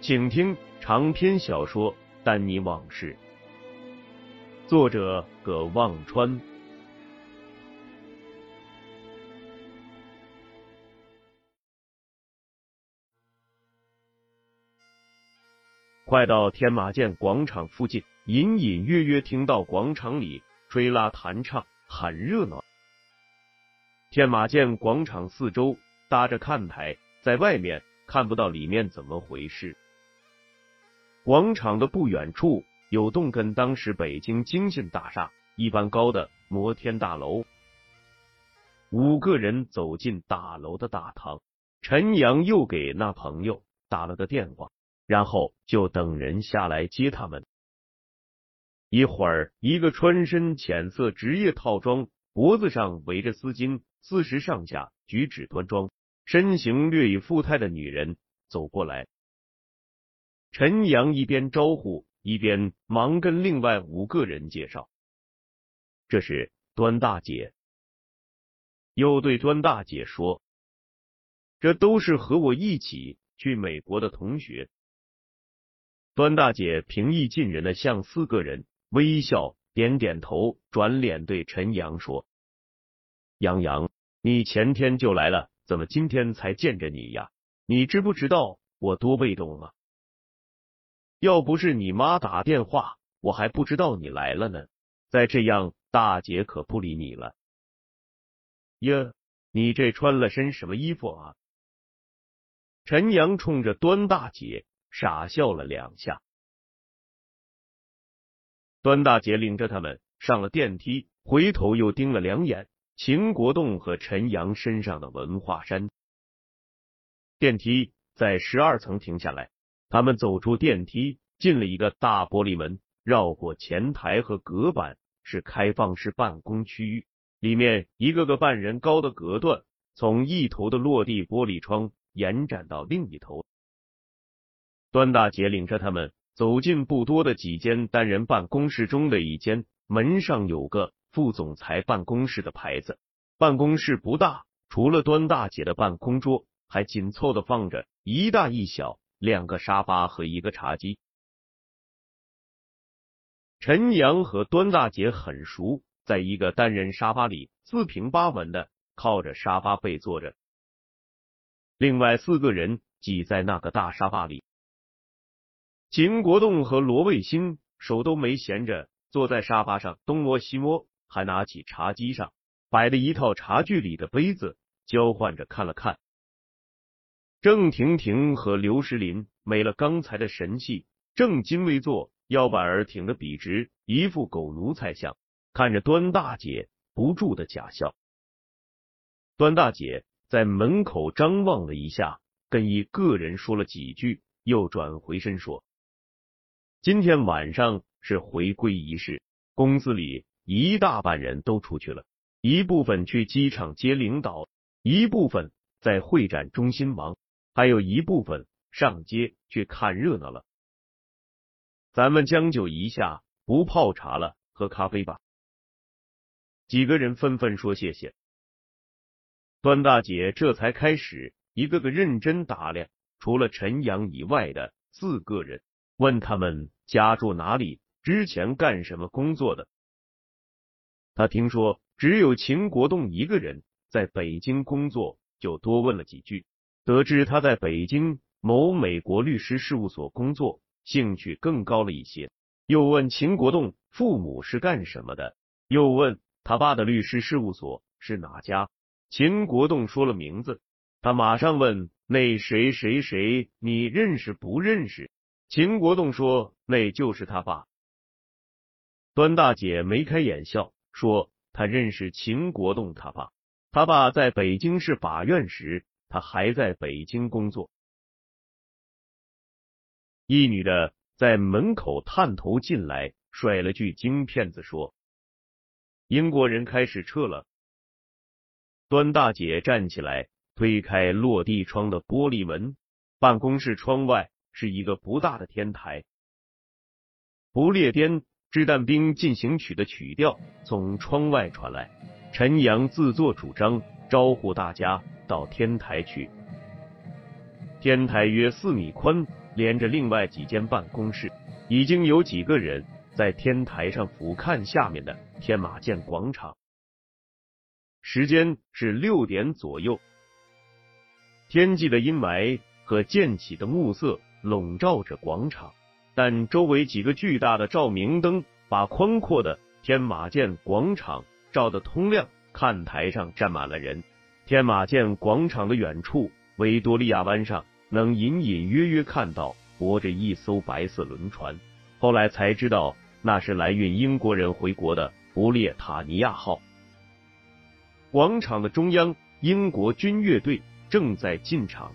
请听长篇小说《丹尼往事》，作者葛望川。快到天马涧广场附近，隐隐约约听到广场里吹拉弹唱，很热闹。天马涧广场四周搭着看台，在外面看不到里面怎么回事。广场的不远处有栋跟当时北京京信大厦一般高的摩天大楼。五个人走进大楼的大堂，陈阳又给那朋友打了个电话，然后就等人下来接他们。一会儿，一个穿身浅色职业套装，脖子上围着丝巾。四十上下，举止端庄，身形略已富态的女人走过来。陈阳一边招呼，一边忙跟另外五个人介绍：“这是端大姐。”又对端大姐说：“这都是和我一起去美国的同学。”端大姐平易近人的向四个人微笑，点点头，转脸对陈阳说：“杨洋。”你前天就来了，怎么今天才见着你呀？你知不知道我多被动啊？要不是你妈打电话，我还不知道你来了呢。再这样，大姐可不理你了。呀，你这穿了身什么衣服啊？陈阳冲着端大姐傻笑了两下。端大姐领着他们上了电梯，回头又盯了两眼。秦国栋和陈阳身上的文化衫。电梯在十二层停下来，他们走出电梯，进了一个大玻璃门，绕过前台和隔板，是开放式办公区域。里面一个个半人高的隔断，从一头的落地玻璃窗延展到另一头。端大姐领着他们走进不多的几间单人办公室中的一间，门上有个。副总裁办公室的牌子，办公室不大，除了端大姐的办公桌，还紧凑的放着一大一小两个沙发和一个茶几。陈阳和端大姐很熟，在一个单人沙发里，四平八稳的靠着沙发背坐着，另外四个人挤在那个大沙发里。秦国栋和罗卫星手都没闲着，坐在沙发上东摸西摸。还拿起茶几上摆的一套茶具里的杯子，交换着看了看。郑婷婷和刘石林没了刚才的神气，正襟危坐，腰板儿挺得笔直，一副狗奴才相，看着端大姐不住的假笑。端大姐在门口张望了一下，跟一个人说了几句，又转回身说：“今天晚上是回归仪式，公司里。”一大半人都出去了，一部分去机场接领导，一部分在会展中心忙，还有一部分上街去看热闹了。咱们将就一下，不泡茶了，喝咖啡吧。几个人纷纷说谢谢。段大姐这才开始一个个认真打量，除了陈阳以外的四个人，问他们家住哪里，之前干什么工作的。他听说只有秦国栋一个人在北京工作，就多问了几句。得知他在北京某美国律师事务所工作，兴趣更高了一些。又问秦国栋父母是干什么的，又问他爸的律师事务所是哪家。秦国栋说了名字，他马上问那谁谁谁，你认识不认识？秦国栋说那就是他爸。端大姐眉开眼笑说他认识秦国栋他爸，他爸在北京市法院时，他还在北京工作。一女的在门口探头进来，甩了句京片子说：“英国人开始撤了。”端大姐站起来，推开落地窗的玻璃门，办公室窗外是一个不大的天台。不列颠掷弹兵进行曲的曲调从窗外传来，陈阳自作主张招呼大家到天台去。天台约四米宽，连着另外几间办公室，已经有几个人在天台上俯瞰下面的天马舰广场。时间是六点左右，天际的阴霾和渐起的暮色笼罩着广场，但周围几个巨大的照明灯把宽阔的天马舰广场照得通亮。看台上站满了人，天马舰广场的远处，维多利亚湾上能隐隐约约看到泊着一艘白色轮船。后来才知道，那是来运英国人回国的不列塔尼亚号。广场的中央，英国军乐队正在进场。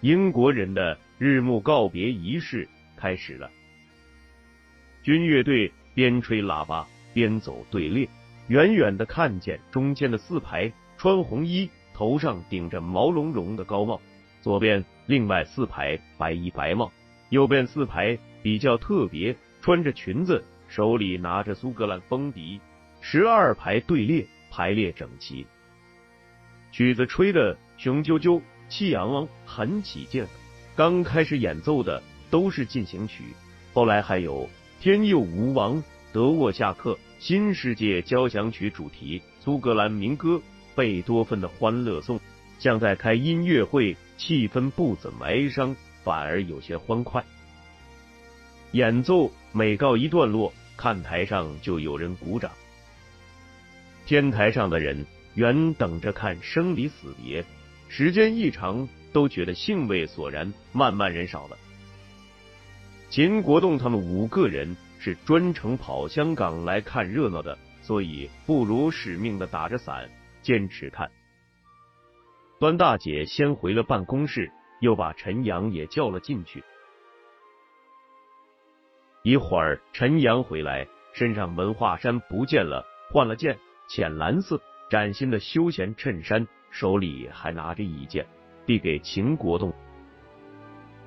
英国人的日暮告别仪式开始了。军乐队边吹喇叭边走队列，远远的看见中间的四排穿红衣，头上顶着毛茸茸的高帽；左边另外四排白衣白帽；右边四排比较特别，穿着裙子，手里拿着苏格兰风笛。十二排队列。排列整齐，曲子吹得雄赳赳、气昂昂，很起劲。刚开始演奏的都是进行曲，后来还有《天佑吴王》、德沃夏克《新世界交响曲》主题、苏格兰民歌、贝多芬的《欢乐颂》，像在开音乐会，气氛不怎么哀伤，反而有些欢快。演奏每告一段落，看台上就有人鼓掌。天台上的人原等着看生离死别，时间一长，都觉得兴味索然，慢慢人少了。秦国栋他们五个人是专程跑香港来看热闹的，所以不辱使命的打着伞坚持看。端大姐先回了办公室，又把陈阳也叫了进去。一会儿，陈阳回来，身上文化衫不见了，换了件。浅蓝色崭新的休闲衬衫，手里还拿着一件，递给秦国栋。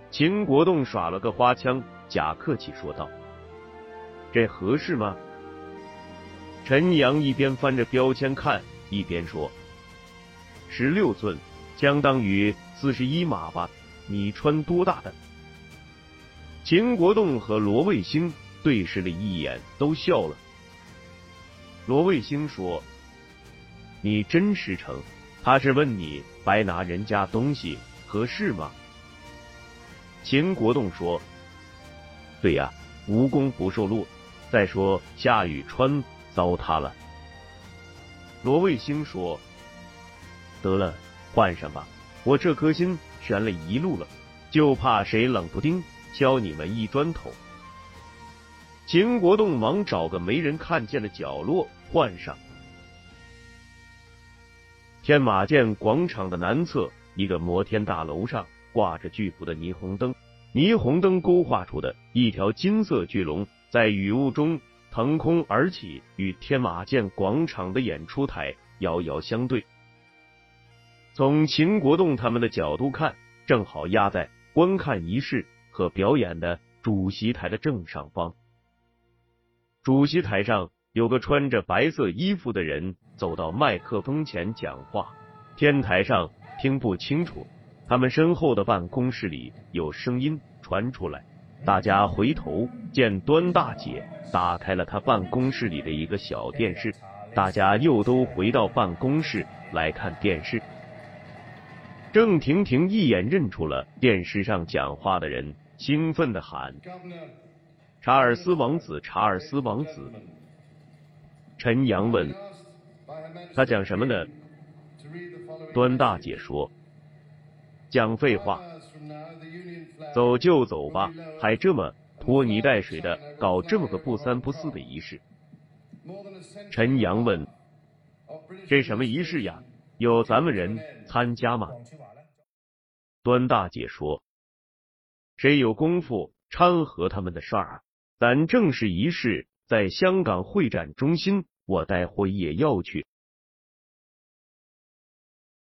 秦国栋耍了个花枪，假客气说道：“这合适吗？”陈阳一边翻着标签看，一边说：“十六寸，相当于四十一码吧？你穿多大的？”秦国栋和罗卫星对视了一眼，都笑了。罗卫星说：“你真实诚，他是问你白拿人家东西合适吗？”秦国栋说：“对呀，无功不受禄。再说下雨穿糟蹋了。”罗卫星说：“得了，换上吧。我这颗心悬了一路了，就怕谁冷不丁敲你们一砖头。”秦国栋忙找个没人看见的角落换上。天马舰广场的南侧，一个摩天大楼上挂着巨幅的霓虹灯，霓虹灯勾画出的一条金色巨龙在雨雾中腾空而起，与天马舰广场的演出台遥遥相对。从秦国栋他们的角度看，正好压在观看仪式和表演的主席台的正上方。主席台上有个穿着白色衣服的人走到麦克风前讲话，天台上听不清楚。他们身后的办公室里有声音传出来，大家回头见端大姐打开了她办公室里的一个小电视，大家又都回到办公室来看电视。郑婷婷一眼认出了电视上讲话的人，兴奋的喊：“查尔斯王子，查尔斯王子！”陈阳问：“他讲什么呢？”端大姐说：“讲废话，走就走吧，还这么拖泥带水的搞这么个不三不四的仪式。”陈阳问：“这什么仪式呀？有咱们人参加吗？”端大姐说：“谁有功夫掺和他们的事儿啊？咱正式仪式在香港会展中心，我待会也要去。”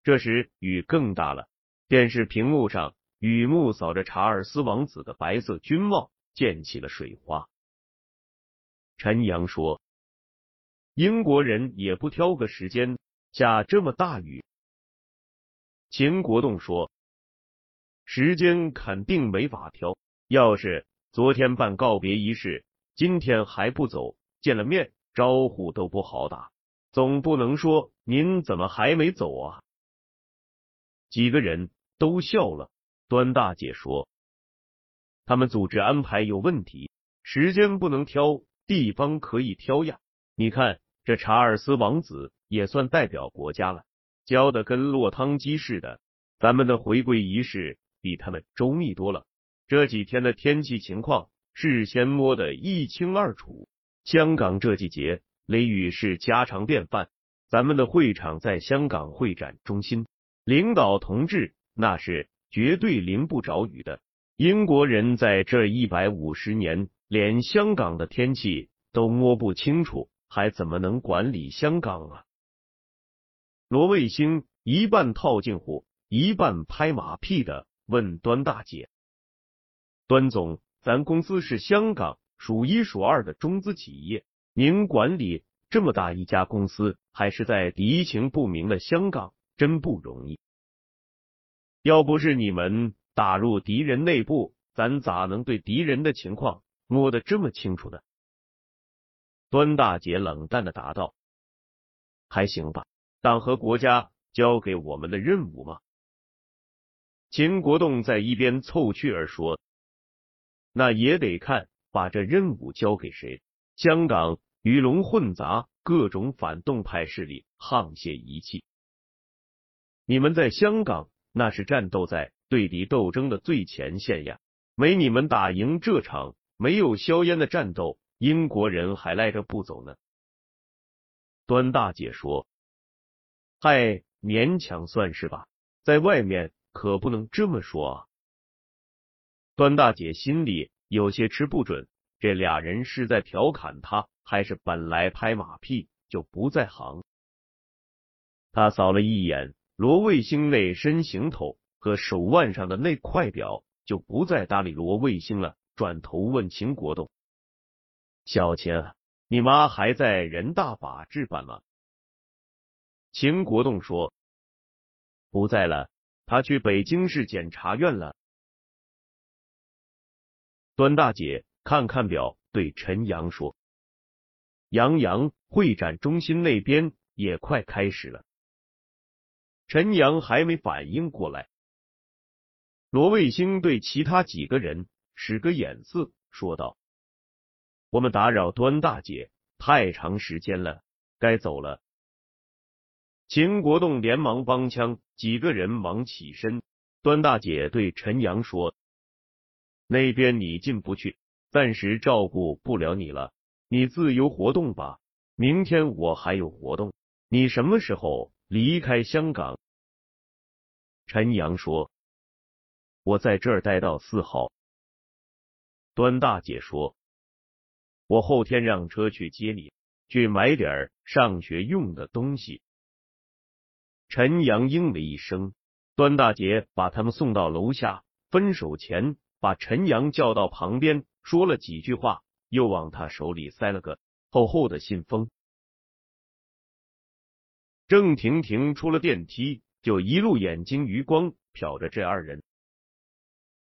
这时雨更大了，电视屏幕上雨幕扫着查尔斯王子的白色军帽，溅起了水花。陈阳说：“英国人也不挑个时间下这么大雨。”秦国栋说。时间肯定没法挑。要是昨天办告别仪式，今天还不走，见了面招呼都不好打。总不能说您怎么还没走啊？几个人都笑了。端大姐说：“他们组织安排有问题，时间不能挑，地方可以挑呀。你看这查尔斯王子也算代表国家了，教的跟落汤鸡似的。咱们的回归仪式。”比他们周密多了。这几天的天气情况事先摸得一清二楚。香港这季节雷雨是家常便饭。咱们的会场在香港会展中心，领导同志那是绝对淋不着雨的。英国人在这一百五十年连香港的天气都摸不清楚，还怎么能管理香港啊？罗卫星一半套近乎，一半拍马屁的。问端大姐，端总，咱公司是香港数一数二的中资企业，您管理这么大一家公司，还是在敌情不明的香港，真不容易。要不是你们打入敌人内部，咱咋能对敌人的情况摸得这么清楚呢？端大姐冷淡的答道：“还行吧，党和国家交给我们的任务嘛。”秦国栋在一边凑趣儿说：“那也得看把这任务交给谁。香港鱼龙混杂，各种反动派势力沆瀣一气。你们在香港那是战斗在对敌斗争的最前线呀，没你们打赢这场没有硝烟的战斗，英国人还赖着不走呢。”端大姐说：“嗨，勉强算是吧，在外面。”可不能这么说啊！端大姐心里有些吃不准，这俩人是在调侃她，还是本来拍马屁就不在行？他扫了一眼罗卫星那身行头和手腕上的那块表，就不再搭理罗卫星了，转头问秦国栋：“小秦，你妈还在人大法制办吗？”秦国栋说：“不在了。”他去北京市检察院了。端大姐看看表，对陈阳说：“杨洋，会展中心那边也快开始了。”陈阳还没反应过来，罗卫星对其他几个人使个眼色，说道：“我们打扰端大姐太长时间了，该走了。”秦国栋连忙帮腔，几个人忙起身。端大姐对陈阳说：“那边你进不去，暂时照顾不了你了，你自由活动吧。明天我还有活动，你什么时候离开香港？”陈阳说：“我在这儿待到四号。”端大姐说：“我后天让车去接你，去买点上学用的东西。”陈阳应了一声，端大姐把他们送到楼下，分手前把陈阳叫到旁边，说了几句话，又往他手里塞了个厚厚的信封。郑婷婷出了电梯，就一路眼睛余光瞟着这二人。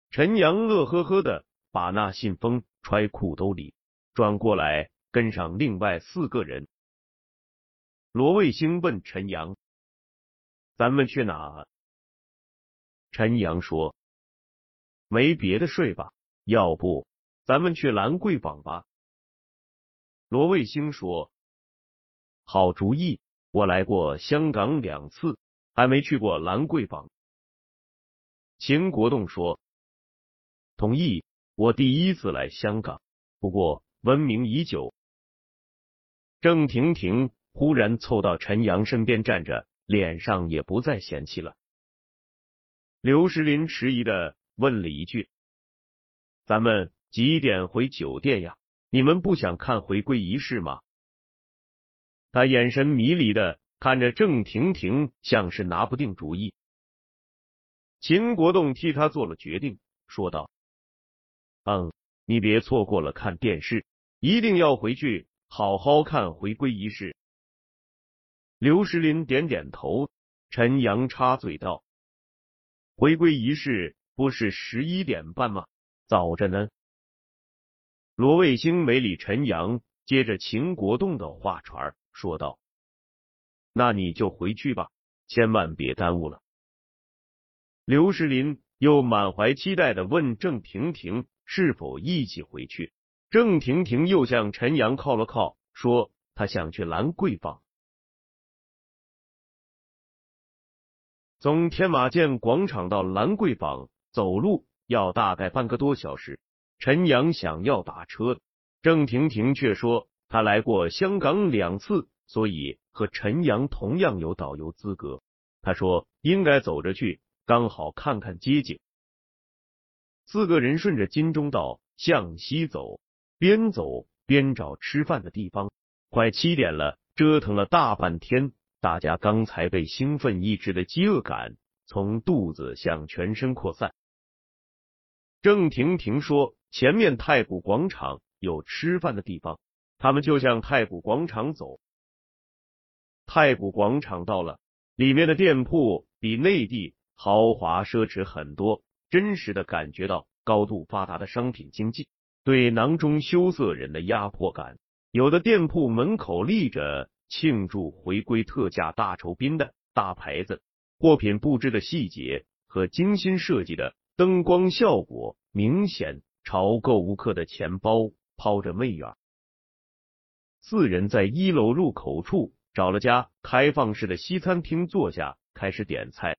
陈阳乐呵呵的把那信封揣裤兜里，转过来跟上另外四个人。罗卫星问陈阳。咱们去哪？陈阳说：“没别的睡吧？要不咱们去兰桂坊吧？”罗卫星说：“好主意，我来过香港两次，还没去过兰桂坊。”秦国栋说：“同意，我第一次来香港，不过闻名已久。”郑婷婷忽然凑到陈阳身边站着，脸上也不再嫌弃了。刘石林迟疑的问了一句：“咱们几点回酒店呀？你们不想看回归仪式吗？”他眼神迷离的看着郑婷婷，像是拿不定主意。秦国栋替他做了决定，说道：“嗯，你别错过了看电视，一定要回去好好看回归仪式。”刘石林点点头。陈阳插嘴道：“回归仪式不是十一点半吗？早着呢。”罗卫星没理陈阳，接着秦国栋的话茬说道：“那你就回去吧，千万别耽误了。”刘石林又满怀期待的问郑婷婷是否一起回去。郑婷婷又向陈阳靠了靠，说她想去兰桂坊。从天马涧广场到兰桂坊走路要大概半个多小时。陈阳想要打车，郑婷婷却说她来过香港两次，所以和陈阳同样有导游资格。她说应该走着去。刚好看看街景，四个人顺着金钟道向西走，边走边找吃饭的地方。快七点了，折腾了大半天，大家刚才被兴奋抑制的饥饿感从肚子向全身扩散。郑婷婷说：“前面太古广场有吃饭的地方，他们就向太古广场走。”太古广场到了，里面的店铺比内地。豪华奢侈很多，真实的感觉到高度发达的商品经济对囊中羞涩人的压迫感。有的店铺门口立着庆祝回归特价大酬宾的大牌子，货品布置的细节和精心设计的灯光效果，明显朝购物客的钱包抛着媚眼。四人在一楼入口处找了家开放式的西餐厅坐下，开始点菜。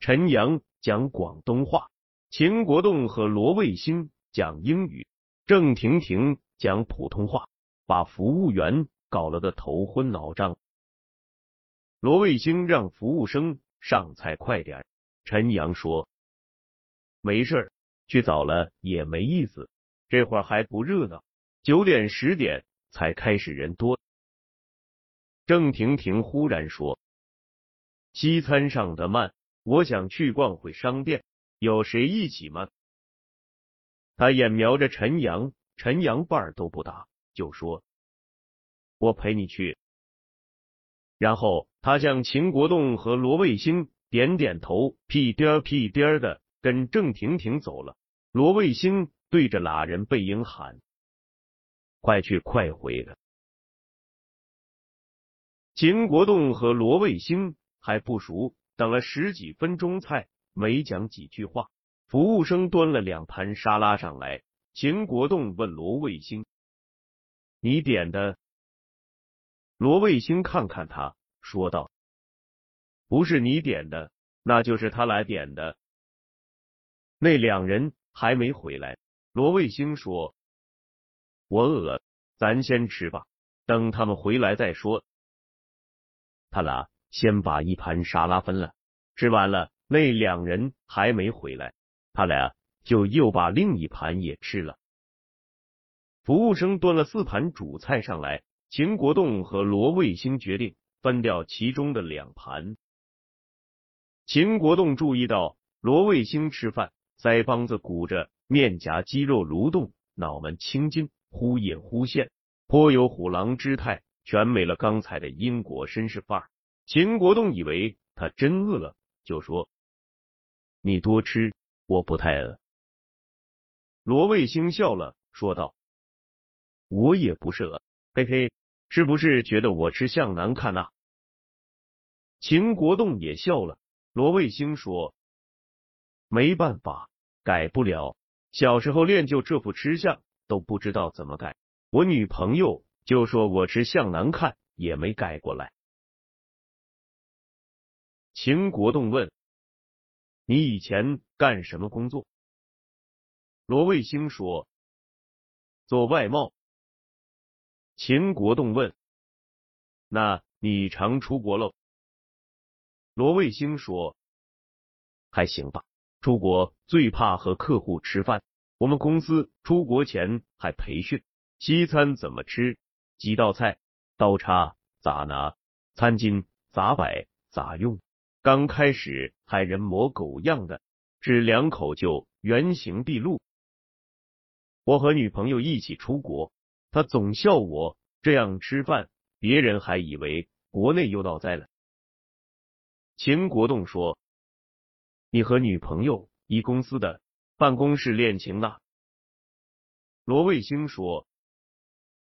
陈阳讲广东话，秦国栋和罗卫星讲英语，郑婷婷讲普通话，把服务员搞了个头昏脑胀。罗卫星让服务生上菜快点，陈阳说：“没事儿，去早了也没意思，这会儿还不热闹，九点十点才开始人多。”郑婷婷忽然说：“西餐上的慢。”我想去逛会商店，有谁一起吗？他眼瞄着陈阳，陈阳半儿都不答，就说：“我陪你去。”然后他向秦国栋和罗卫星点点头，屁颠屁颠的跟郑婷婷走了。罗卫星对着俩人背影喊：“快去快回的！”秦国栋和罗卫星还不熟。等了十几分钟，菜没讲几句话，服务生端了两盘沙拉上来。秦国栋问罗卫星：“你点的？”罗卫星看看他，说道：“不是你点的，那就是他来点的。”那两人还没回来。罗卫星说：“我饿了，咱先吃吧，等他们回来再说。”他俩。先把一盘沙拉分了，吃完了，那两人还没回来，他俩就又把另一盘也吃了。服务生端了四盘主菜上来，秦国栋和罗卫星决定分掉其中的两盘。秦国栋注意到罗卫星吃饭，腮帮子鼓着，面颊肌肉蠕动，脑门青筋忽隐忽现，颇有虎狼之态，全没了刚才的英国绅士范儿。秦国栋以为他真饿了，就说：“你多吃，我不太饿。”罗卫星笑了，说道：“我也不是饿，嘿嘿，是不是觉得我吃相难看呐？”秦国栋也笑了。罗卫星说：“没办法，改不了。小时候练就这副吃相，都不知道怎么改。我女朋友就说我吃相难看，也没改过来。秦国栋问：“你以前干什么工作？”罗卫星说：“做外贸。”秦国栋问：“那你常出国喽？”罗卫星说：“还行吧，出国最怕和客户吃饭。我们公司出国前还培训，西餐怎么吃，几道菜，刀叉咋拿，餐巾咋摆咋用。刚开始还人模狗样的，只两口就原形毕露。我和女朋友一起出国，她总笑我这样吃饭，别人还以为国内又闹灾了。”秦国栋说：“你和女朋友一公司的办公室恋情呢？”罗卫星说：“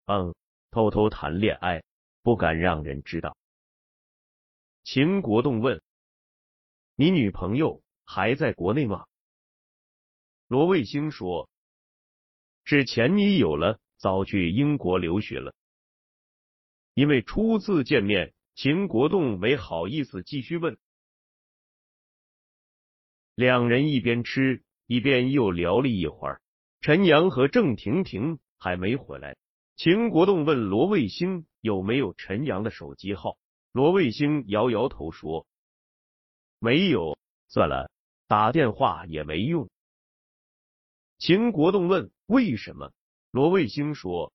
嗯，偷偷谈恋爱，不敢让人知道。”秦国栋问：“你女朋友还在国内吗？”罗卫星说：“是前女友了，早去英国留学了。”因为初次见面。秦国栋没好意思继续问，两人一边吃一边又聊了一会儿。陈阳和郑婷婷还没回来，秦国栋问罗卫星有没有陈阳的手机号。罗卫星摇摇头说没有，算了，打电话也没用。秦国栋问为什么？罗卫星说。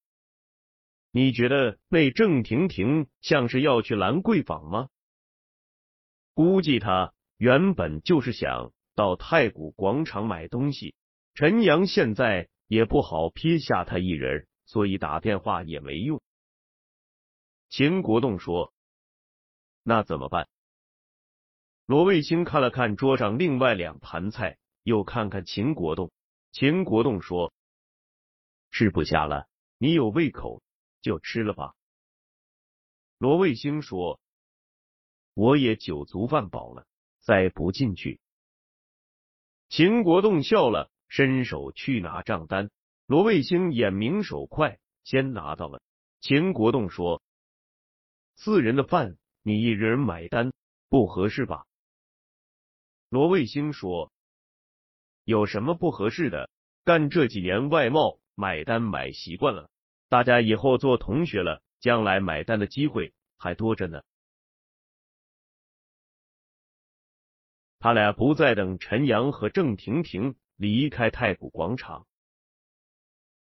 你觉得那郑婷婷像是要去兰桂坊吗？估计她原本就是想到太古广场买东西。陈阳现在也不好撇下他一人，所以打电话也没用。秦国栋说：“那怎么办？”罗卫星看了看桌上另外两盘菜，又看看秦国栋。秦国栋说：“吃不下了，你有胃口。”就吃了吧。罗卫星说：“我也酒足饭饱了，再不进去。”秦国栋笑了，伸手去拿账单。罗卫星眼明手快，先拿到了。秦国栋说：“四人的饭，你一人买单，不合适吧？”罗卫星说：“有什么不合适的？干这几年外贸，买单买习惯了。”大家以后做同学了，将来买单的机会还多着呢。他俩不再等陈阳和郑婷婷离开太古广场，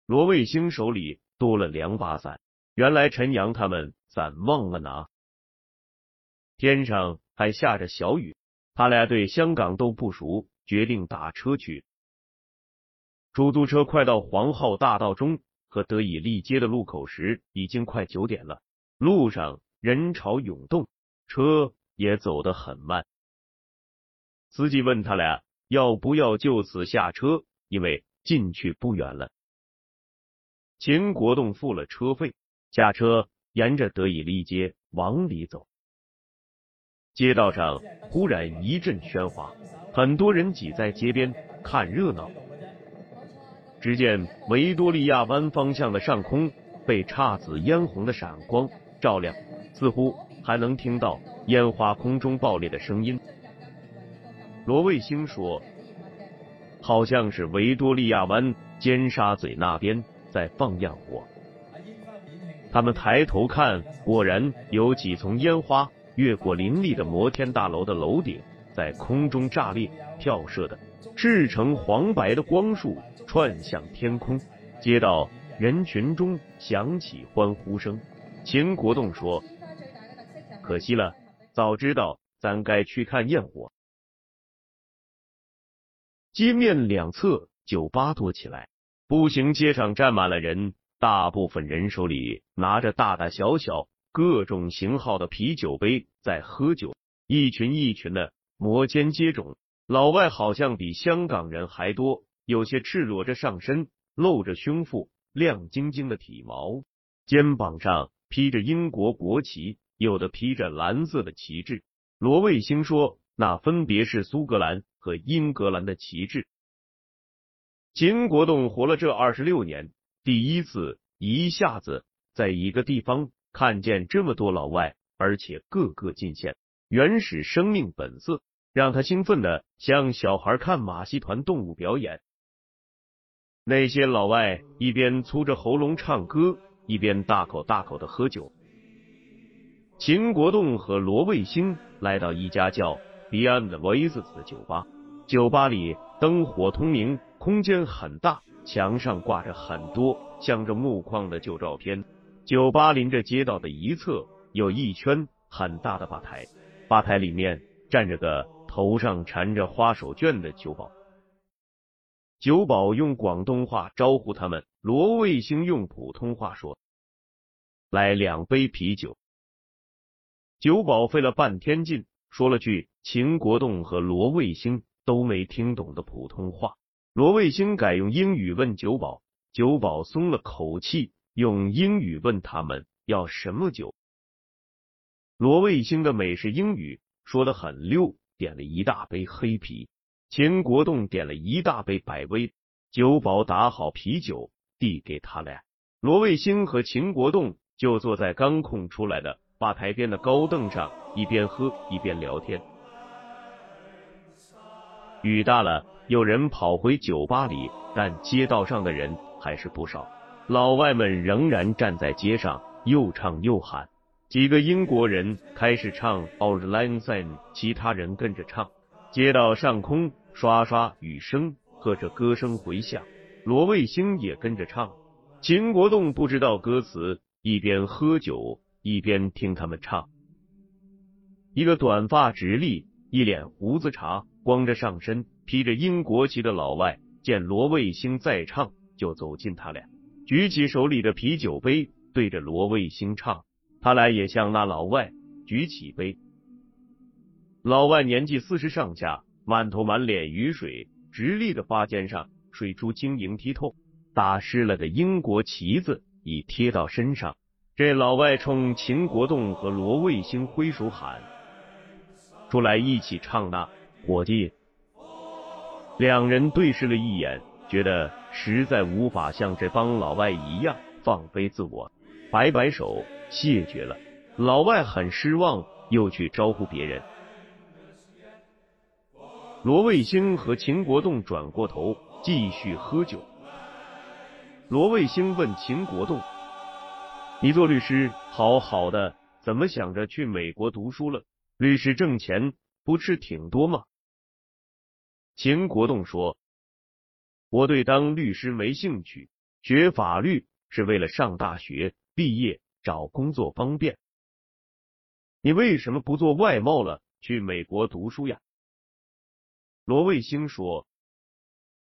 罗卫星手里多了两把伞。原来陈阳他们伞忘了拿，天上还下着小雨。他俩对香港都不熟，决定打车去。出租车快到皇后大道中。和德以立街的路口时，已经快九点了。路上人潮涌动，车也走得很慢。司机问他俩要不要就此下车，因为进去不远了。秦国栋付了车费，下车，沿着德以利街往里走。街道上忽然一阵喧哗，很多人挤在街边看热闹。只见维多利亚湾方向的上空被姹紫嫣红的闪光照亮，似乎还能听到烟花空中爆裂的声音。罗卫星说：“好像是维多利亚湾尖沙咀那边在放焰火。”他们抬头看，果然有几丛烟花越过林立的摩天大楼的楼顶，在空中炸裂，跳射的赤橙黄白的光束。窜向天空，街道人群中响起欢呼声。秦国栋说：“可惜了，早知道咱该去看焰火。”街面两侧酒吧多起来，步行街上站满了人，大部分人手里拿着大大小小、各种型号的啤酒杯在喝酒，一群一群的摩肩接踵。老外好像比香港人还多。有些赤裸着上身，露着胸腹，亮晶晶的体毛，肩膀上披着英国国旗，有的披着蓝色的旗帜。罗卫星说，那分别是苏格兰、和英格兰的旗帜。秦国栋活了这二十六年，第一次一下子在一个地方看见这么多老外，而且个个尽显原始生命本色，让他兴奋的像小孩看马戏团动物表演。那些老外一边粗着喉咙唱歌，一边大口大口的喝酒。秦国栋和罗卫星来到一家叫 Beyond Voices 的酒吧，酒吧里灯火通明，空间很大，墙上挂着很多镶着木框的旧照片。酒吧临着街道的一侧有一圈很大的吧台，吧台里面站着个头上缠着花手绢的酒保。酒保用广东话招呼他们，罗卫星用普通话说：“来两杯啤酒。”酒保费了半天劲，说了句秦国栋和罗卫星都没听懂的普通话。罗卫星改用英语问酒保，酒保松了口气，用英语问他们要什么酒。罗卫星的美式英语说的很溜，点了一大杯黑啤。秦国栋点了一大杯百威，酒保打好啤酒递给他俩，罗卫星和秦国栋就坐在刚空出来的吧台边的高凳上，一边喝一边聊天。雨大了，有人跑回酒吧里，但街道上的人还是不少，老外们仍然站在街上，又唱又喊。几个英国人开始唱《Our Lion Sign》，其他人跟着唱。街道上空刷刷雨声和着歌声回响，罗卫星也跟着唱。秦国栋不知道歌词，一边喝酒一边听他们唱。一个短发直立、一脸胡子茬、光着上身、披着英国旗的老外，见罗卫星在唱，就走近他俩，举起手里的啤酒杯，对着罗卫星唱。他俩也向那老外举起杯。老外年纪四十上下，满头满脸雨水，直立的发尖上水珠晶莹剔透，打湿了的英国旗子已贴到身上。这老外冲秦国栋和罗卫星挥手喊：“出来一起唱呐，伙计！”两人对视了一眼，觉得实在无法像这帮老外一样放飞自我，摆摆手谢绝了。老外很失望，又去招呼别人。罗卫星和秦国栋转过头继续喝酒。罗卫星问秦国栋：“你做律师好好的，怎么想着去美国读书了？律师挣钱不是挺多吗？”秦国栋说：“我对当律师没兴趣，学法律是为了上大学毕业找工作方便。你为什么不做外贸了，去美国读书呀？”罗卫星说：“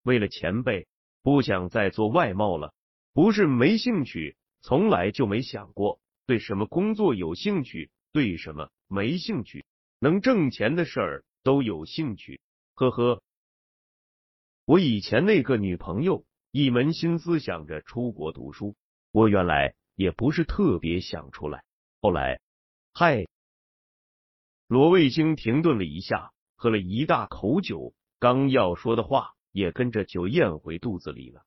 为了前辈，不想再做外贸了。不是没兴趣，从来就没想过对什么工作有兴趣，对什么没兴趣。能挣钱的事儿都有兴趣。呵呵，我以前那个女朋友一门心思想着出国读书，我原来也不是特别想出来。后来，嗨。”罗卫星停顿了一下。喝了一大口酒，刚要说的话也跟着酒咽回肚子里了。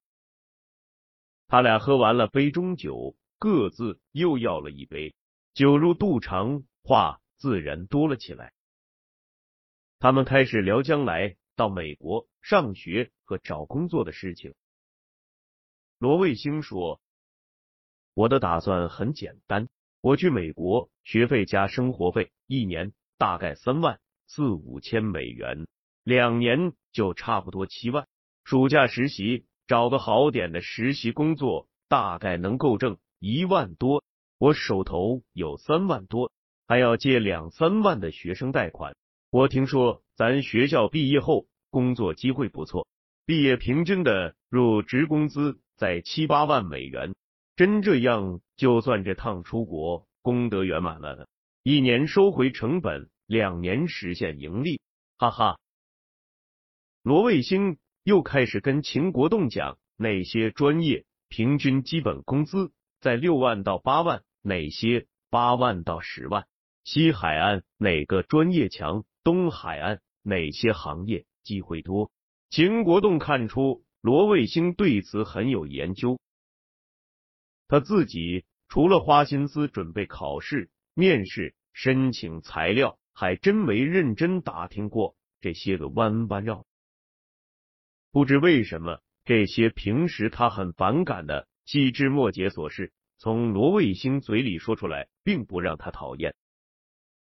他俩喝完了杯中酒，各自又要了一杯，酒入肚肠，话自然多了起来。他们开始聊将来到美国上学和找工作的事情。罗卫星说：“我的打算很简单，我去美国，学费加生活费，一年大概三万。”四五千美元，两年就差不多七万。暑假实习，找个好点的实习工作，大概能够挣一万多。我手头有三万多，还要借两三万的学生贷款。我听说咱学校毕业后工作机会不错，毕业平均的入职工资在七八万美元。真这样，就算这趟出国功德圆满了。一年收回成本。两年实现盈利，哈哈。罗卫星又开始跟秦国栋讲哪些专业平均基本工资在六万到八万，哪些八万到十万。西海岸哪个专业强？东海岸哪些行业机会多。秦国栋看出罗卫星对此很有研究，他自己除了花心思准备考试、面试、申请材料，还真没认真打听过这些个弯弯绕。不知为什么，这些平时他很反感的细枝末节琐事，从罗卫星嘴里说出来，并不让他讨厌。